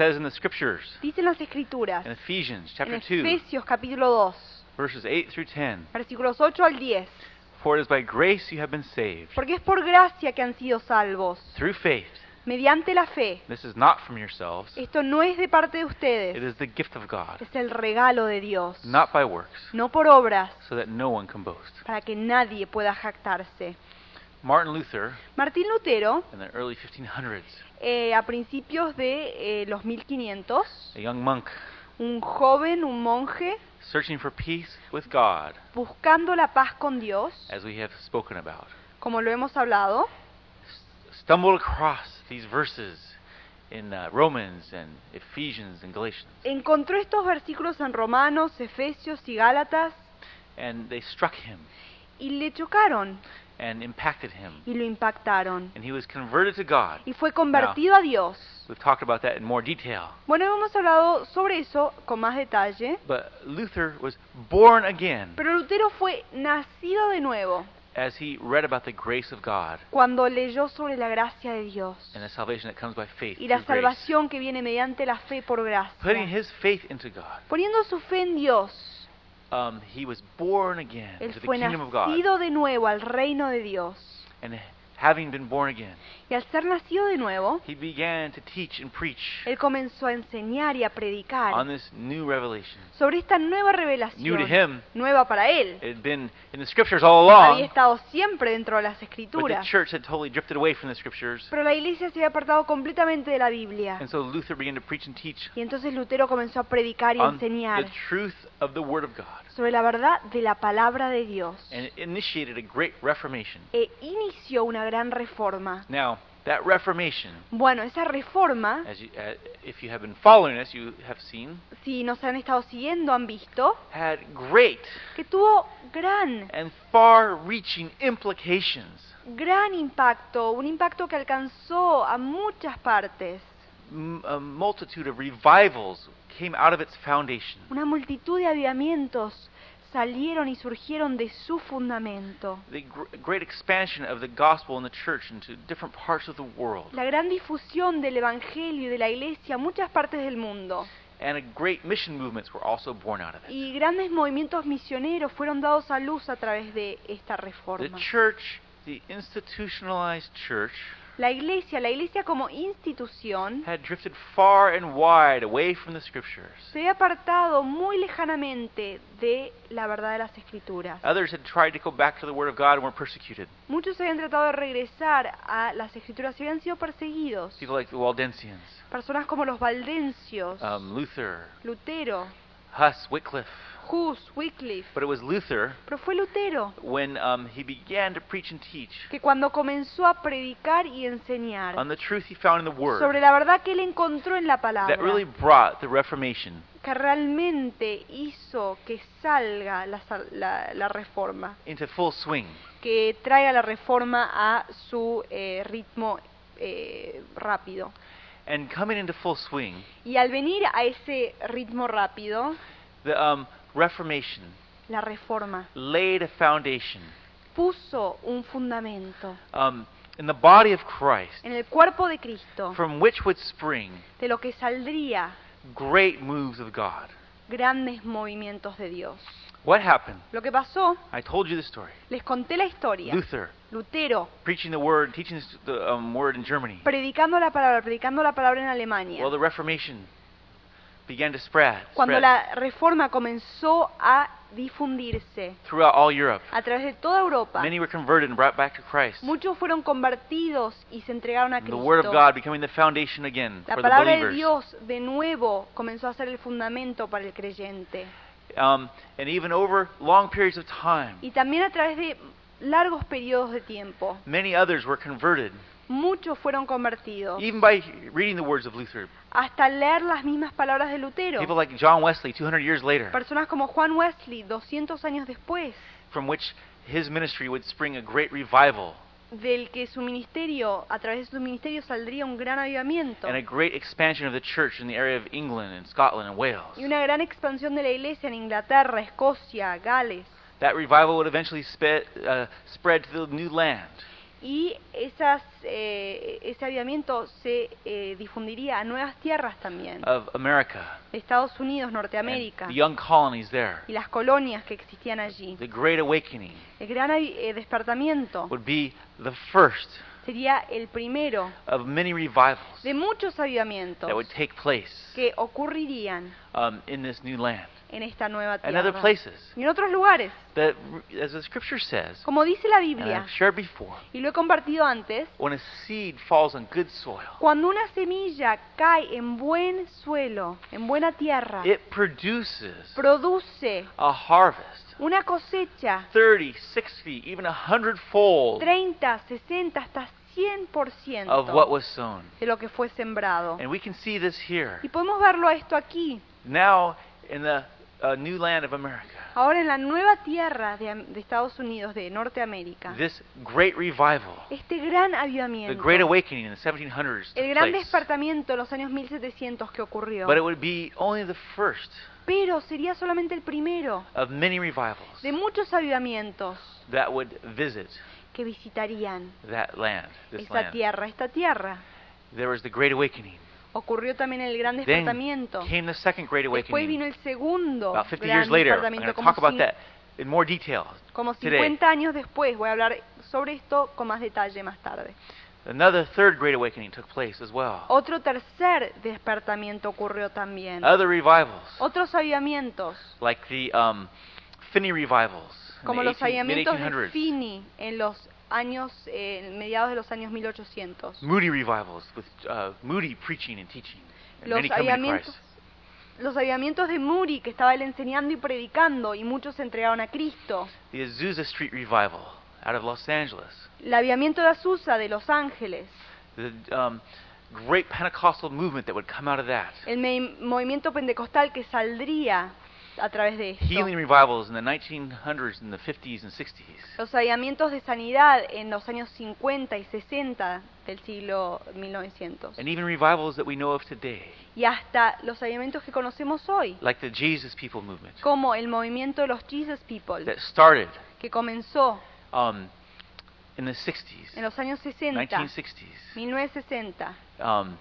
says in the scriptures, Dicen las escrituras, in Ephesians en chapter 2, Efesios capítulo 2, verses 8 through 10, versículos 8 al 10, For it is by grace you have been saved, porque es por gracia que han sido salvos, through faith. mediante la fe. This is not from yourselves, Esto no es de parte de it ustedes, is the gift of God, es el regalo de Dios, not by works, no por obras, so that no one can boast. para que nadie pueda jactarse. Martin Luther, Martín Lutero, in the early 1500s, eh, a principios de eh, los 1500, a young monk. Un joven, un monje, searching for peace with God, buscando la paz con Dios, as we have spoken about, como lo hemos hablado, stumbled across these verses in uh, Romans and Ephesians and Galatians, encontró estos versículos en Romanos, Efesios y Gálatas. And they struck him. Y le chocaron and impacted him, y lo impactaron. and he was converted to God. Y fue convertido a Dios. We've talked about that in more detail. Bueno, hemos hablado sobre eso con más detalle, But Luther was born again pero Lutero fue nacido de nuevo as he read about the grace of God cuando leyó sobre la gracia de Dios and the salvation that comes by faith. y la grace. salvación que viene mediante la fe por Putting gracia. his faith into God, Poniendo su fe en Dios, um, he was born again él to the fue kingdom of God. nacido de nuevo al reino de Dios. And having been born again, Y al ser nacido de nuevo, he began to teach and preach él comenzó a enseñar y a predicar on this new revelation. sobre esta nueva New to revelación, him, nueva para él. it had been in the scriptures all Había along, estado siempre dentro de las but the escrituras, church had totally drifted away from the scriptures. pero la iglesia se había apartado completamente de la Biblia. And so Luther began to preach and teach Y entonces Lutero comenzó a predicar y on the enseñar truth of the Word of God. sobre la verdad de la palabra de Dios. And it initiated a great reformation. E inició una gran reforma. Now, that reformation, Bueno, esa reforma, as you, uh, if you have been following us, you have seen, si nos han estado siguiendo, han visto had great que tuvo gran, and far-reaching implications. gran impacto, un impacto que alcanzó a muchas partes. M- a multitude of revivals came out of its foundation. Una multitud de avivamientos salieron y surgieron de su fundamento. The gr- great expansion of the gospel in the church into different parts of the world. La gran difusión del Evangelio y de la Iglesia a muchas partes del mundo. And a great mission movements were also born out of it. Y grandes movimientos misioneros fueron dados a luz a través de esta The reforma. church, the institutionalized church, La Iglesia, la Iglesia como institución, had drifted far and wide away from the scriptures. se había apartado muy lejanamente de la verdad de las Escrituras. Others had tried to go back to the Word of God and were persecuted. Muchos habían tratado de regresar a las Escrituras y habían sido perseguidos. People like the Waldensians, Personas como los Valdencios, um, Luther, Lutero, Huss, Wycliffe. Hus, Wycliffe. But it was Luther Pero fue Lutero when um, he began to preach and teach que cuando comenzó a predicar y enseñar on the truth he found in the Word sobre la verdad que él encontró en la palabra, that really brought the Reformation que realmente hizo que salga la, sal- la- la reforma, into full swing. que traiga la reforma a su eh, ritmo eh, rápido. And coming into full swing, Y al venir a ese ritmo rápido, the um, Reformation la reforma laid a foundation puso un fundamento um, in the body of Christ en el cuerpo de Cristo, from which would spring de lo que saldría great moves of God. grandes movimientos de Dios. What happened? Lo que pasó, I told you the story. les conté la historia. Luther Lutero, preaching the word, teaching the um, word in Germany. predicando la palabra, predicando la palabra en Alemania. Well, the Reformation began to spread, Cuando spread la reforma comenzó a difundirse throughout all Europe. a través de toda Europa, Many were converted and brought back to Christ. muchos fueron convertidos y se entregaron a The Word of Cristo. God becoming the foundation again La for the palabra de believers. Dios de nuevo comenzó a ser el fundamento para el creyente. Um, and even over long periods of time, Y también a través de largos periodos de tiempo, many others were converted, muchos fueron convertidos. even by reading the words of Luther. Hasta leer las mismas palabras de Lutero. People like John Wesley, 200 years later, Personas como Juan Wesley, 200 años después, from which his ministry would spring a great revival del que su ministerio, a través de su ministerio saldría un gran avivamiento y una gran expansión de la iglesia en Inglaterra, Escocia, Gales. That revival would eventually uh, spread to the new land. y esas, eh, ese avivamiento se eh, difundiría a nuevas tierras también, of America, de Estados Unidos, and Norteamérica, the young colonies there. y las colonias que existían allí. The Great Awakening El gran eh, despertamiento would be the first sería el primero of many revivals de muchos avivamientos that would take place que ocurrirían um, in this new land en esta nueva and other tierra places. y en otros lugares. That, as the scripture says, Como dice la and Biblia, I've shared before, y lo he compartido antes, when a seed falls on good soil, cuando una semilla cae en buen suelo, en buena tierra, it produces produce a harvest una cosecha 30, 60, even a hundredfold 30, 60, hasta 100% of what was sown. de lo que fue sembrado. And we can see this here. Y podemos verlo a esto aquí, Now, in the uh, new land of America, ahora en la nueva tierra de, Estados Unidos, de Norteamérica. this great revival, Este gran the avivamiento, great awakening in the 1700s el gran place. despertamiento en los años 1700 que ocurrió. But it would be only the first Pero sería solamente el primero of many revivals de muchos avivamientos that would visit que visitarían that land, this esta land. tierra, esta tierra. There was the great awakening. Ocurrió también el gran Then despertamiento. came the second great Después vino awakening. el segundo About 50 gran years later, I'm going despertamiento, to como, talk about cin- that in more detail. como today. 50 años después. Voy a hablar sobre esto con más detalle más tarde. Another third great awakening took place as well. Otro tercer despertamiento ocurrió también. Other revivals, Otros avivamientos, like the um, Finney revivals como los 18 avivamientos de mid-1800s. Finney en los años, eh, mediados de los años 1800. Moody revivals with uh, Moody preaching and teaching. And Los Christ. los avivamientos de Moody, que estaba él enseñando y predicando, y muchos se entregaron a Cristo. The Azusa Street revival out of Los Angeles. El avivamiento de Azusa de Los Ángeles. The um, great Pentecostal movement that would come out of that. El movimiento pentecostal que saldría a través de esto. Healing revivals in the 1900s and the 50s and 60s. Los avivamientos de sanidad en los años 50 y 60 del siglo 1900. And even revivals that we know of today, Y hasta los avivamientos que conocemos hoy, like the Jesus People movement, como el movimiento de los Jesus People, that started que comenzó um, in the 60s, en los años 60, 1960s. 1960, Um,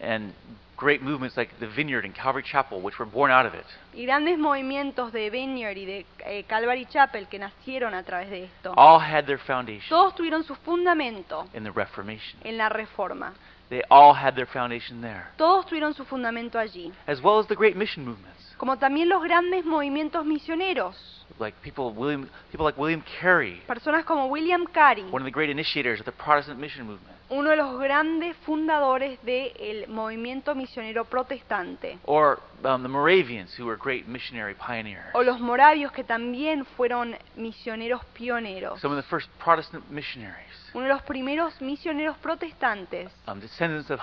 and great movements like the Vineyard and Calvary Chapel, which were born out of it. y grandes movimientos de Vineyard y de eh, Calvary Chapel que nacieron a través de esto. All had their foundation Todos tuvieron su fundamento in the Reformation. en la Reforma. They all had their foundation there, Todos tuvieron su fundamento allí. as well as the great mission movements, Como también los grandes movimientos misioneros. like people William, people like William Carey, Personas como William Carey, one of the great initiators of the Protestant mission movement, uno de los grandes fundadores del movimiento misionero protestante. or um, the Moravians, who were great missionary pioneers. O los moravios que también fueron misioneros pioneros. Some of the first Protestant missionaries, Uno de los primeros misioneros protestantes, um, descendants of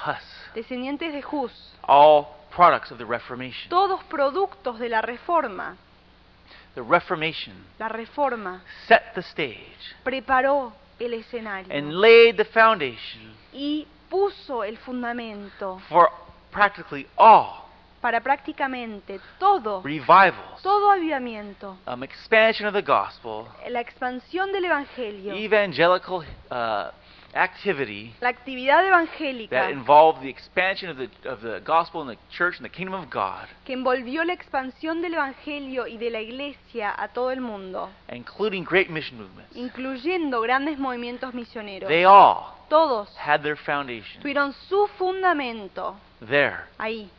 descendientes de Hus. all products of the Reformation. Todos productos de la Reforma. The Reformation La Reforma set the stage preparó el escenario and laid the foundation y puso el fundamento for practically all para prácticamente todo, revivals, todo avivamiento, um, expansion of the gospel, la expansión del Evangelio, evangelical uh, activity la actividad evangélica that involved the expansion of the of the gospel and the church and the kingdom of God, que envolvió la expansión del Evangelio y de la Iglesia a todo el mundo, including great mission movements. incluyendo grandes movimientos misioneros. They all Todos had their foundation tuvieron su fundamento there ahí,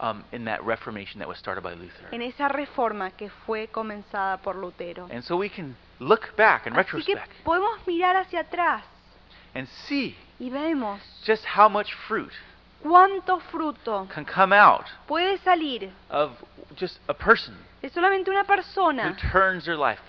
um, in that Reformation that was started by Luther. en esa reforma que fue comenzada por Lutero. And so we can look back in Así que retrospect podemos mirar hacia atrás and see y vemos just how much fruit cuánto fruto can come out puede salir of just a person solamente una who persona turns their life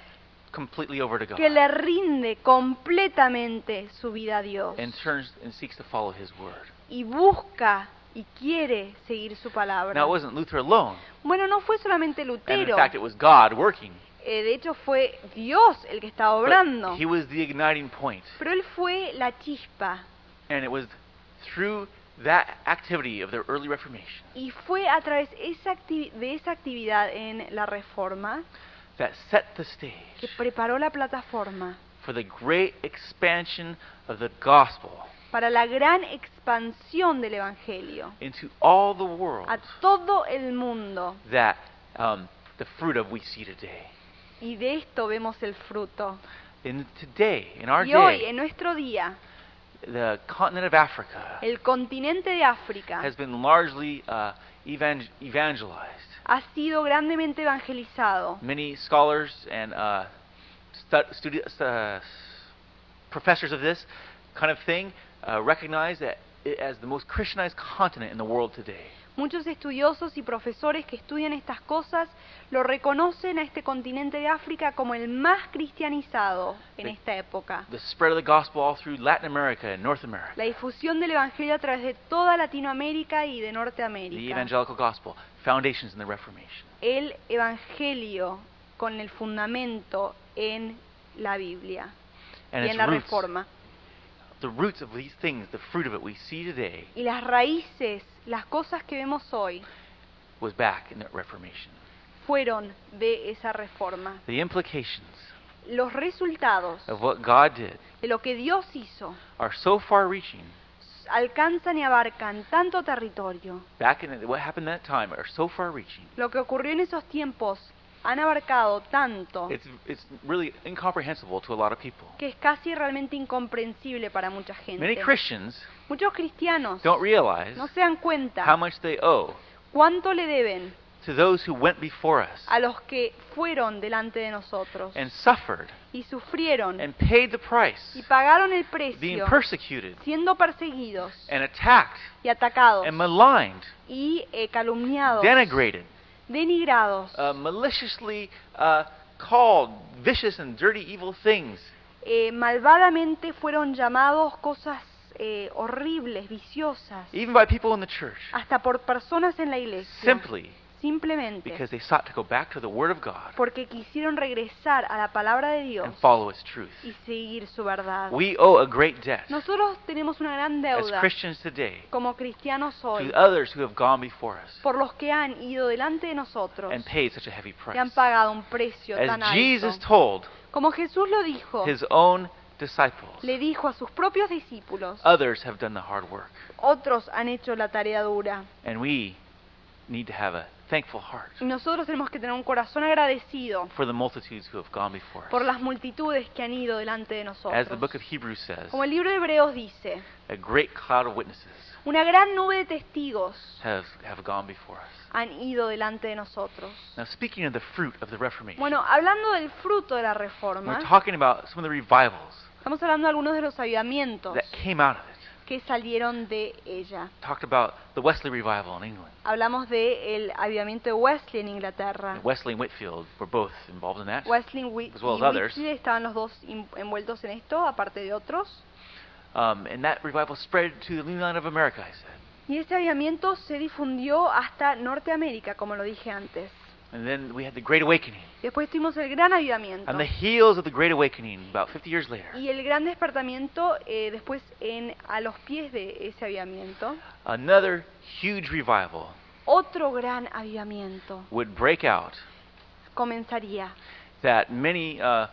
completely over to God que le rinde completamente su vida a Dios and turns and seeks to follow His word. y busca y quiere seguir su palabra. Now, it wasn't Luther alone, Bueno, no fue solamente and in Lutero, fact, it was God working. Eh, de hecho fue Dios el que estaba obrando, But He was the igniting point, pero Él fue la chispa and it was through that activity of the early Reformation y fue a través esa acti- de esa actividad en la Reforma that set the que stage preparó la plataforma for the great expansion of the gospel para la gran expansión del Evangelio into all the world a todo el mundo. that um, the fruit of we see today. Y de esto vemos el fruto. In today, in our Y hoy, day, en nuestro día, the continent of Africa el continente de África has been largely uh, evang- evangelized. ha sido grandemente evangelizado. Many scholars and uh, stu- uh, professors of this kind of thing uh, recognize that it as the most Christianized continent in the world today. Muchos estudiosos y profesores que estudian estas cosas lo reconocen a este continente de África como el más cristianizado en esta época. The spread of the gospel all through Latin America and North America, La difusión del Evangelio a través de toda Latinoamérica y de the Norteamérica. evangelical gospel, foundations in the Reformation. El Evangelio con el fundamento en la Biblia And y en la roots, Reforma. The roots of these things, the fruit of it we see today, Y las raíces, las cosas que vemos hoy, was back in the Reformation. fueron de esa reforma. The implications Los resultados of what God did de lo que Dios hizo are so far-reaching. alcanzan y abarcan tanto territorio. Back in what happened at that time are so far-reaching. Lo que ocurrió en esos tiempos han abarcado tanto It's it's really incomprehensible to a lot of people. que es casi realmente incomprensible para mucha Many gente. Christians Muchos cristianos don't realize no se dan how cuenta much they owe cuánto le deben to those who went before us a los que fueron delante de nosotros and suffered y sufrieron and paid the price, y pagaron el being precio persecuted siendo perseguidos and attacked y atacados and maligned, y eh, calumniados, denigrated, denigrados, uh, maliciously uh, called vicious and dirty, evil things. eh, malvadamente fueron llamados cosas eh, horribles, viciosas, even by people in the church, hasta por personas en la iglesia, simply simplemente because they sought to go back to the Word of God porque quisieron regresar a la palabra de Dios and follow its truth. y seguir su verdad. We owe a great debt Nosotros tenemos una gran as deuda Christians today como cristianos hoy to others who have gone before us por los que han ido delante de nosotros and paid such a heavy y han price. pagado un precio tan As Jesus alto. told Como Jesús lo dijo, his own disciples, le dijo a sus propios discípulos, others have done the hard work, otros han hecho la tarea dura. and we need to have a thankful heart Y nosotros tenemos que tener un corazón agradecido for the multitudes who have gone before por us. las multitudes que han ido delante de As the nosotros. book of Hebrews says, Como el libro de Hebreos dice, a great cloud of witnesses una gran nube de testigos have, have gone before us. han ido delante de nosotros. Now, speaking of the fruit of the Reformation, Bueno, hablando del fruto de la we're reforma, talking about some of the revivals estamos hablando de algunos de los avivamientos that came out of it. Que salieron de ella. Talked about the Wesley revival in England. Hablamos del avivamiento de Wesley en Inglaterra. And Wesley and Whitfield were both involved in that. Wesley As well as y others. Whitfield estaban los dos envueltos en esto, aparte de otros. Um, and that revival spread to the new land of America, I said. Y ese avivamiento se difundió hasta Norteamérica, como lo dije antes. And then we had the Great Awakening. Después tuvimos el gran avivamiento. On the heels of the Great Awakening, about 50 years later, Y el gran despertamiento eh, después en, a los pies de ese avivamiento. another huge revival Otro gran avivamiento would break out comenzaría, that many uh,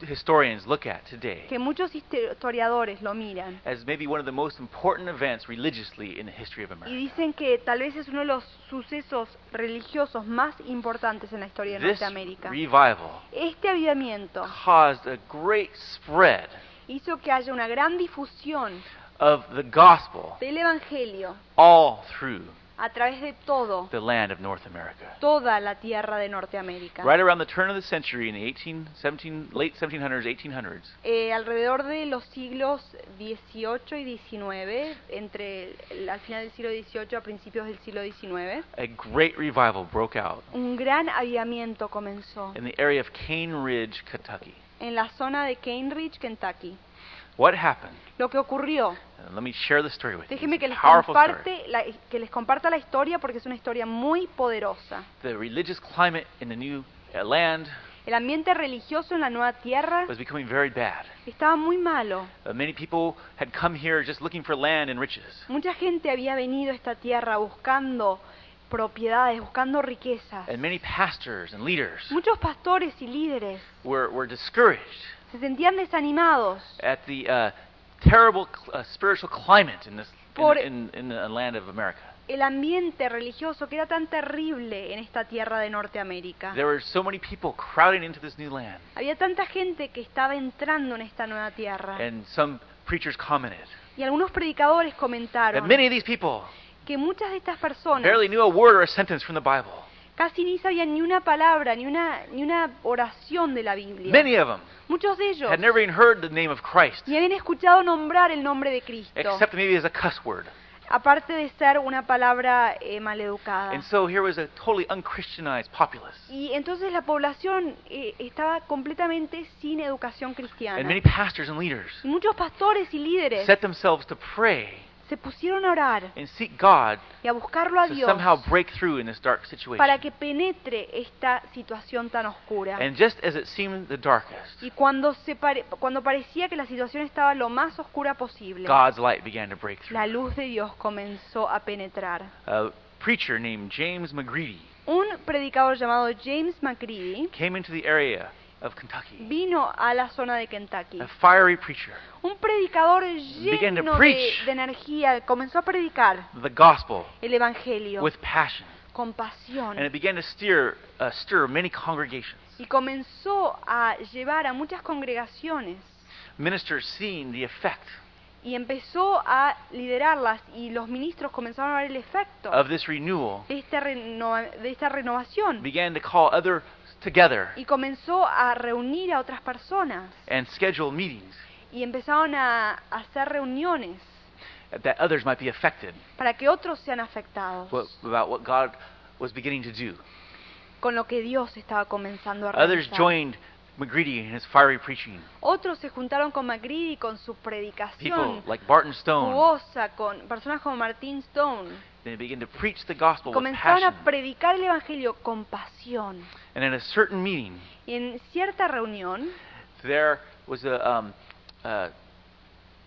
historians look at today que muchos historiadores lo miran as maybe one of the most important events religiously in the history of y America. dicen que tal vez es uno de los sucesos religiosos más importantes en la historia de This Norteamérica. revival Este avivamiento caused a great spread hizo que haya una gran difusión of the gospel del Evangelio all through a través de todo, the land of North America. toda la tierra de Norteamérica. Right around the turn of the century in the 18, 17, late 1700s, 1800s, Eh, alrededor de los siglos XVIII y XIX, entre el- al final del siglo XVIII a principios del siglo XIX, a great revival broke out un gran avivamiento comenzó in the area of Cane Ridge, Kentucky. en la zona de Cambridge, Kentucky. What happened? Lo que ocurrió, And let me share the story with It's que les, comparte la- que les comparta la historia porque es una historia muy poderosa. The religious climate in the new uh, land El ambiente religioso en la nueva tierra was becoming very bad. estaba muy malo. Uh, many people had come here just looking for land and riches. Mucha gente había venido a esta tierra buscando propiedades, buscando riquezas. And many pastors and leaders Muchos pastores y líderes were, were discouraged se se sentían desanimados at the uh, terrible uh, spiritual climate in this in, Por- in, in the land of America. el ambiente religioso que era tan terrible en esta tierra de Norteamérica. There were so many people crowding into this new land, Había tanta gente que estaba entrando en esta nueva tierra. and some preachers commented Y algunos predicadores that comentaron many of these people que muchas de estas personas barely knew a word or a sentence from the Bible. casi ni sabían ni una palabra, ni una, ni una oración de la Biblia. Many of them Muchos de ellos had never even heard the name of Christ, ni habían escuchado nombrar el nombre de Cristo, except maybe as a cuss word. aparte de ser una palabra eh, maleducada. And so here was a totally unchristianized populace. Y entonces la población eh, estaba completamente sin educación cristiana. And many pastors and leaders Y muchos pastores y líderes set themselves to pray se pusieron a orar and seek God y a buscarlo a to Dios somehow break through in this dark situation. para que penetre esta situación tan oscura. And just as it seemed the darkest, Y cuando, se pare- cuando parecía que la situación estaba lo más oscura posible, God's light began to break la through. luz de Dios comenzó a penetrar. A preacher named James McGreedy Un predicador llamado James McCready came into the area of Kentucky. vino a la zona de Kentucky. A fiery preacher, Un predicador Began to lleno de, preach. de energía comenzó a predicar the gospel el Evangelio with passion. con pasión And it began to steer, uh, stir many congregations. y comenzó a llevar a muchas congregaciones Ministers seeing the effect y empezó a liderarlas y los ministros comenzaron a ver el efecto of this renewal, de, este esta renovación began to call others together y comenzó a reunir a otras personas and schedule meetings y empezaron a hacer reuniones that others might be affected para que otros sean afectados what, about what God was beginning to do. con lo que Dios estaba comenzando a Others realizar. joined McGreedy in his fiery preaching. Otros se juntaron con McGreedy con su People predicación like Barton Stone, jugosa, con personas como Martin Stone. They began to preach the gospel with Comenzaron passion. a predicar el Evangelio con pasión. And in a certain meeting, Y en cierta reunión there was a um, uh,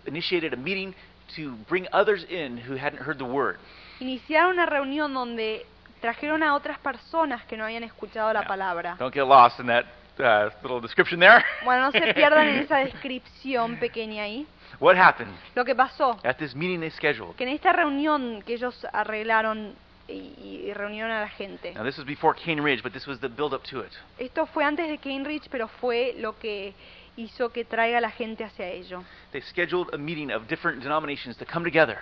initiated a meeting to bring others in who hadn't heard the word. iniciaron una reunión donde trajeron a otras personas que no habían escuchado la palabra. Don't get lost in that uh, little description there. Bueno, no se pierdan en esa descripción pequeña ahí. What happened Lo que pasó, at this meeting they scheduled? que en esta reunión que ellos arreglaron y, y reunieron a la gente, Now this was before Cane Ridge, but this was the build up to it. esto fue antes de Cambridge, pero fue lo que hizo que traiga a la gente hacia ello. They scheduled a meeting of different denominations to come together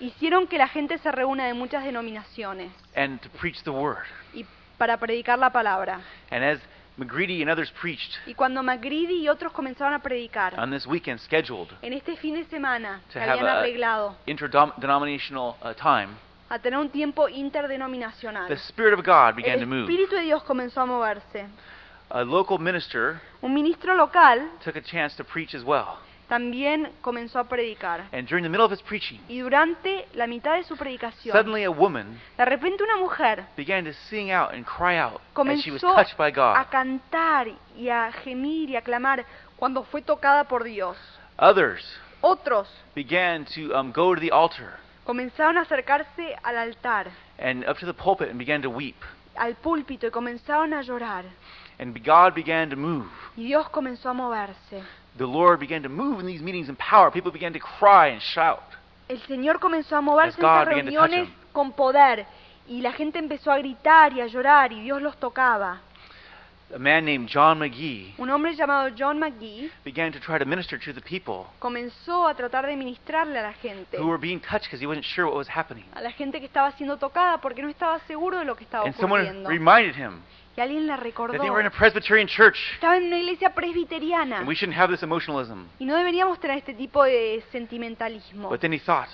Hicieron que la gente se reúna de muchas denominaciones and to preach the word. y para predicar la palabra. And as McGreedy and others preached Y cuando McGreedy y otros comenzaron a predicar, on this weekend scheduled en este fin de semana que habían arreglado interdenominational uh, time, a tener un tiempo interdenominacional, the Spirit of God began to move. El Espíritu de Dios comenzó a moverse. A local minister Un ministro local took a chance to preach as well. También comenzó a predicar. And during the middle of his preaching, Y durante la mitad de su predicación, suddenly a woman de repente una mujer began to sing out and cry out as she was comenzó touched by a God. cantar y a gemir y a clamar cuando fue tocada por Dios. Others Otros began to um, go to the altar comenzaron a acercarse al altar, and up to the pulpit and began to weep. al púlpito y comenzaron a llorar. And God began to move. Y Dios comenzó a moverse. The Lord began to move in these meetings in power. People began to cry and shout. El Señor comenzó a moverse en estas reuniones con poder. Y la gente empezó a gritar y a llorar y Dios los tocaba. A man named John McGee Un hombre llamado John McGee began to try to minister to the people comenzó a tratar de ministrarle a la gente. who were being touched because he wasn't sure what was happening. A la gente que estaba siendo tocada porque no estaba seguro de lo que estaba And someone ocurriendo. reminded him Y alguien le that recordó. they were in a Presbyterian church Estaba en una iglesia presbiteriana. and we shouldn't have this emotionalism. Y no deberíamos tener este tipo de sentimentalismo. But then he thought,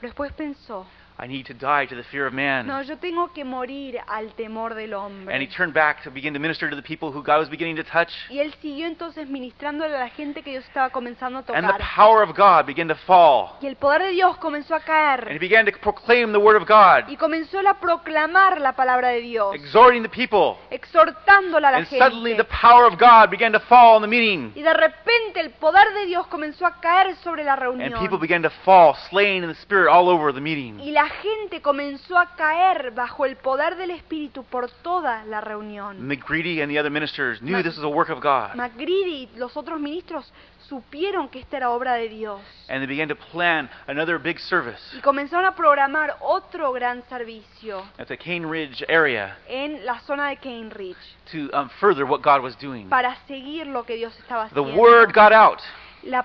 Pero después pensó, I need to die to the fear of man. no, yo tengo que morir al temor del hombre. And he turned back to begin to minister to the people who God was beginning to touch. Y él siguió entonces ministrándole a la gente que Dios estaba comenzando a And the power of God began to fall. Y el poder de Dios comenzó a And he began to proclaim the word of God, Y comenzó a proclamar la palabra de Dios, exhorting the people. exhortándola a la And suddenly the power of God began to fall in the meeting. Y de repente el poder de Dios comenzó a caer sobre la reunión. And people began to fall, slain in the spirit all over the meeting. Y la La gente comenzó a caer bajo el poder del Espíritu por toda la reunión. McGreedy and the other ministers knew this was a work of God. Y los otros ministros supieron que esta era obra de Dios And they began to plan another big service y comenzaron a programar otro gran servicio at the Cane Ridge area en la zona de Cane Ridge to um, further what God was doing. para seguir lo que Dios estaba The haciendo. word got out La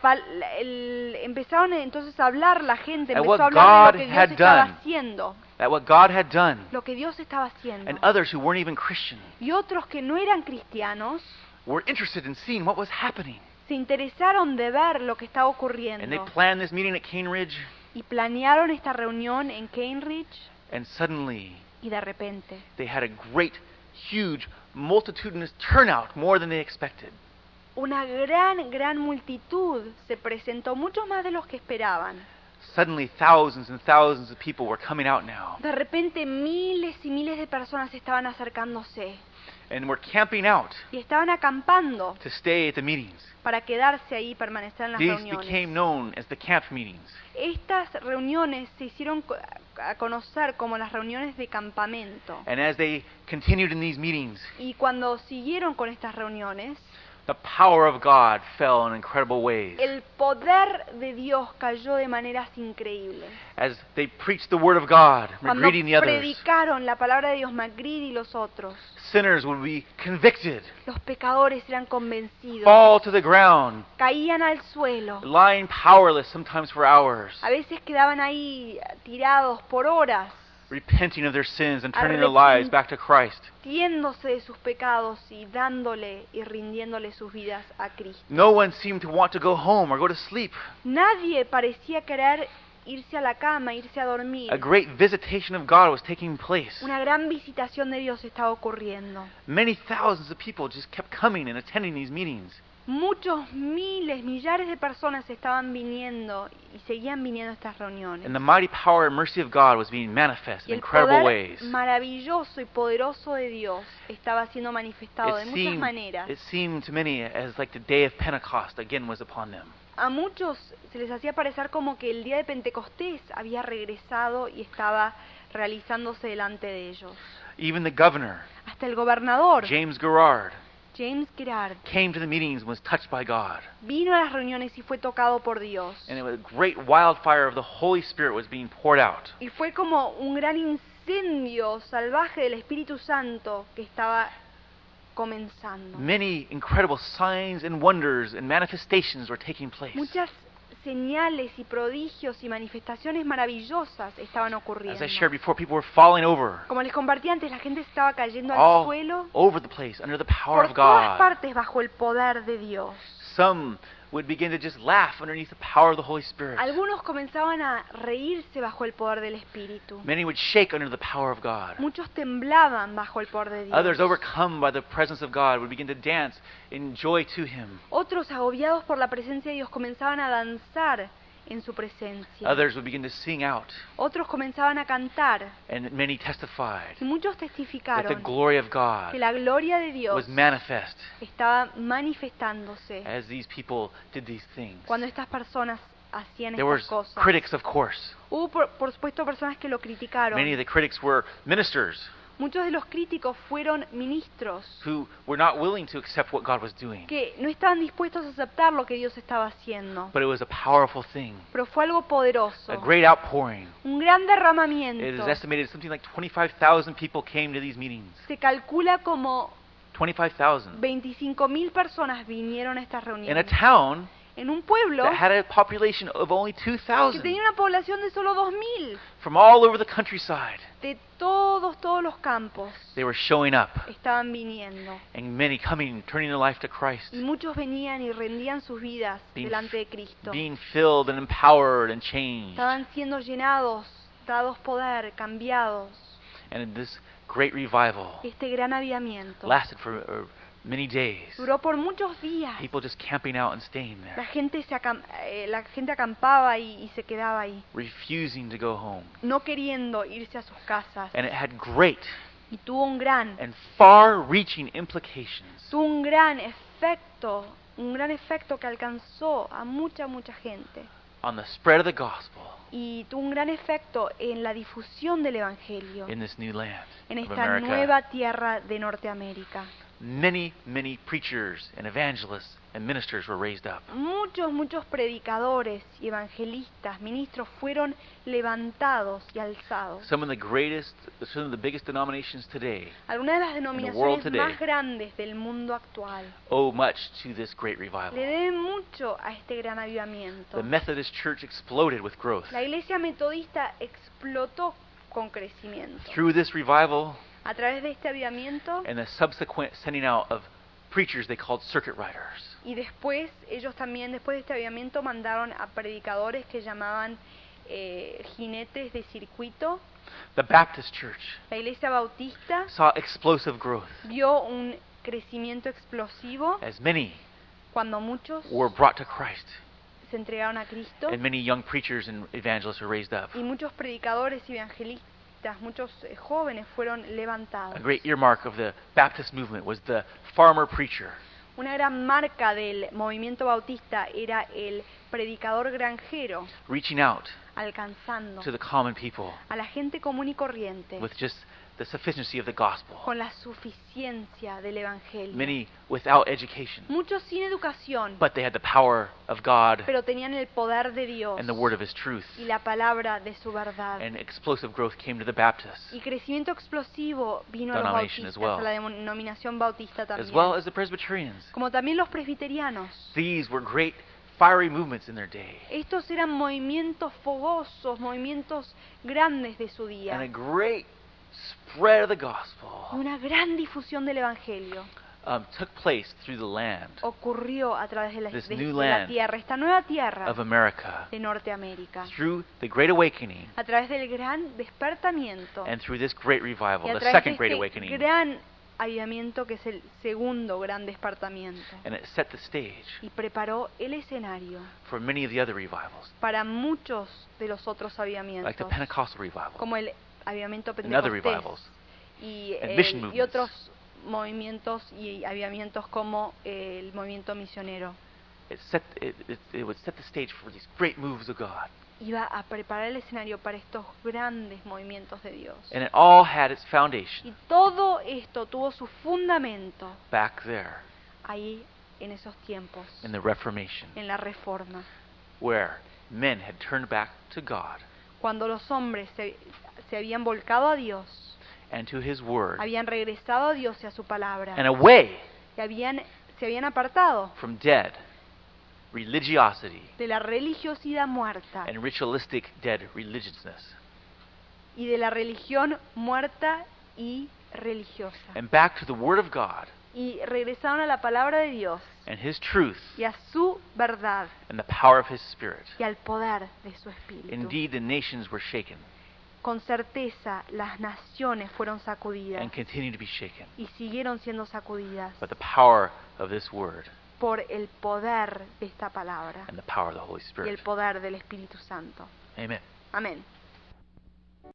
el- empezaron entonces a hablar la gente, empezó what a hablar de God lo que Dios had estaba done. haciendo, at what God had done, lo que Dios estaba haciendo. and others who weren't even Christian Y otros que no eran cristianos were interested in seeing what was happening. se interesaron de ver lo que estaba And they ocurriendo planned this meeting at Cane Ridge, y planearon esta reunión en Cane Ridge and suddenly y de repente they had a great, huge, multitudinous turnout, more than they expected. Una gran, gran multitud se presentó, muchos más de los que esperaban. Suddenly, thousands and thousands of people were coming out now, De repente miles y miles de personas estaban acercándose and were camping out y estaban acampando to stay at the meetings. para quedarse ahí y permanecer en las These reuniones. became known as the camp meetings. Estas reuniones se hicieron a conocer como las reuniones de campamento. And as they continued in these meetings, Y cuando siguieron con estas reuniones, the power of God fell in incredible ways. el poder de Dios cayó de maneras increíbles. As they preached the Word of God, Cuando McGreedy and the others, predicaron la palabra de Dios, Macready y los otros, sinners would be convicted, los pecadores eran convencidos, fall to the ground, caían al suelo, lying powerless sometimes for hours, a veces quedaban ahí tirados por horas, repenting of their sins and turning their lives back to Christ. de sus pecados y dándole y rindiéndole sus vidas a Cristo. No one seemed to want to go home or go to sleep. Nadie parecía querer irse a la cama, irse a dormir. A great visitation of God was taking place. Una gran visitación de Dios estaba ocurriendo. Many thousands of people just kept coming and attending these meetings. Muchos miles, millares de personas estaban viniendo y seguían viniendo a estas reuniones. And the mighty power and mercy of God was being manifest Y in el incredible poder ways. maravilloso y poderoso de Dios estaba siendo manifestado de muchas maneras. it seemed to many as like the day of Pentecost again was upon them. A muchos se les hacía parecer como que el día de Pentecostés había regresado y estaba realizándose delante de ellos. Even the governor, Hasta el gobernador, James Gerard, James Girard, came to the meetings and was touched by God. vino a las reuniones y fue tocado por Dios. And it was a great wildfire of the Holy Spirit was being poured out. Y fue como un gran incendio salvaje del Espíritu Santo que estaba comenzando. Many incredible signs and wonders and manifestations were taking place. Muchas señales y prodigios y manifestaciones maravillosas estaban As ocurriendo. I shared before, people were falling over Como les compartí antes, la gente estaba cayendo al all suelo over the place under the power por of todas God. partes bajo el poder de Dios. Some would begin to just laugh underneath the power of the Holy Spirit. Algunos comenzaban a reírse bajo el poder del Espíritu. Many would shake under the power of God. Muchos temblaban bajo el poder de Dios. Others, overcome by the presence of God, would begin to dance in joy to Him. Otros, agobiados por la presencia de Dios, comenzaban a danzar en su presencia. Others would begin to sing out, Otros comenzaban a cantar. and many testified Y muchos that the testificaron glory of que God la gloria de Dios was manifest estaba manifestándose as these people did these things. cuando estas personas hacían There were estas cosas. critics, of course. Hubo, por, por supuesto, personas que lo criticaron. Many of the critics were ministers Muchos de los críticos fueron ministros who were not willing to accept what God was doing. que no estaban dispuestos a aceptar lo que Dios estaba haciendo. But it was a powerful thing, Pero fue algo poderoso, a great outpouring. un gran It derramamiento. is estimated something like 25,000 people came to these meetings. Se calcula como 25,000. 25 mil personas vinieron a estas In a reuniones. town En un pueblo that had a population of only que 2,000 tenía una población de solo 2.000, from all over the countryside. de todos, todos los campos, They were showing up, estaban viniendo. and many coming, turning their life to Christ, Y muchos venían y rendían sus vidas Being delante de Cristo. being filled and empowered and changed. Estaban siendo llenados, dados poder, cambiados. And this great revival Este gran avivamiento lasted for uh, many days. duró por muchos días. People just camping out and staying La there, gente, se acam- eh, la gente acampaba y, y se quedaba ahí, refusing to go home. no queriendo irse a sus casas. And it had great Y tuvo un gran, and far-reaching implications tuvo un gran efecto, un gran efecto que alcanzó a mucha, mucha gente on the spread of the gospel y tuvo un gran efecto en la difusión del Evangelio in this new land en esta nueva tierra de Norteamérica. Many, many preachers and evangelists and ministers were raised up. Muchos, muchos predicadores y evangelistas, ministros fueron levantados y alzados. Some of the greatest, some of the biggest denominations today Algunas de las denominaciones today. más grandes del mundo actual owe much to this great revival. le deben mucho a este gran avivamiento. The Methodist Church exploded with growth. La iglesia metodista explotó con crecimiento. Through this revival A través de este avivamiento and the subsequent sending out of preachers they called circuit riders. y después ellos también, después de este avivamiento, mandaron a predicadores que llamaban eh, jinetes de circuito. The Baptist Church La iglesia bautista saw explosive growth vio un crecimiento explosivo as many cuando muchos were brought to Christ se entregaron a Cristo and many young preachers and evangelists were raised up. y muchos predicadores y evangelistas, muchos eh, jóvenes fueron levantados. A great earmark of the Baptist movement was the farmer preacher. Una gran marca del movimiento bautista era el predicador granjero, reaching out alcanzando to the common people a la gente común y corriente with just the sufficiency of the gospel. con la suficiencia del Evangelio. Many without education, Muchos sin educación, but they had the power of God pero tenían el poder de Dios and the word of His truth. y la palabra de su verdad. And explosive growth came to the Baptists, Y crecimiento explosivo vino a los Denomination as bautistas, well. a la denominación bautista as también. well as the Presbyterians. Como también los presbiterianos. These were great fiery movements in their day, Estos eran movimientos fogosos, movimientos grandes de su and a día. great spread of the Y gospel Una gran difusión del Evangelio um, took place through the land ocurrió a través de la, This de- new de la land tierra, esta nueva tierra of America de Norteamérica. through the Great Awakening A través del gran despertamiento and through this great y revival, a the de second Great este Awakening. gran avivamiento que es el segundo gran despertamiento. And it set the stage Y preparó el escenario for many of the other revivals, para muchos de los otros like the avivamientos, Pentecostal revival como el avivamiento pentecostés revivals. y, mission y otros movimientos y avivamientos como el movimiento misionero. It set it, it, it would set the stage for these great moves of God, Iba a preparar el escenario para estos grandes movimientos de Dios. and it all had its foundation Y todo esto tuvo su fundamento back there ahí en esos tiempos, in the Reformation, en la reforma, where men had turned back to God cuando los hombres se, se habían volcado a Dios, and to His Word, habían regresado a Dios y a su palabra, and away y habían, se habían apartado from dead religiosity de la religiosidad muerta and ritualistic dead religiousness, y de la religión muerta y religiosa. and back to the Word of God Y regresaron a la palabra de Dios and His truth y a su verdad and the power of His Spirit. y al poder de su espíritu. Indeed, the nations were shaken Con certeza las naciones fueron sacudidas and continue to be shaken y siguieron siendo sacudidas by the power of this Word por el poder de esta palabra and the power of the Holy y el Spirit. poder del Espíritu Santo. Amen. Amén.